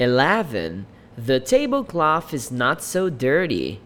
11. The tablecloth is not so dirty.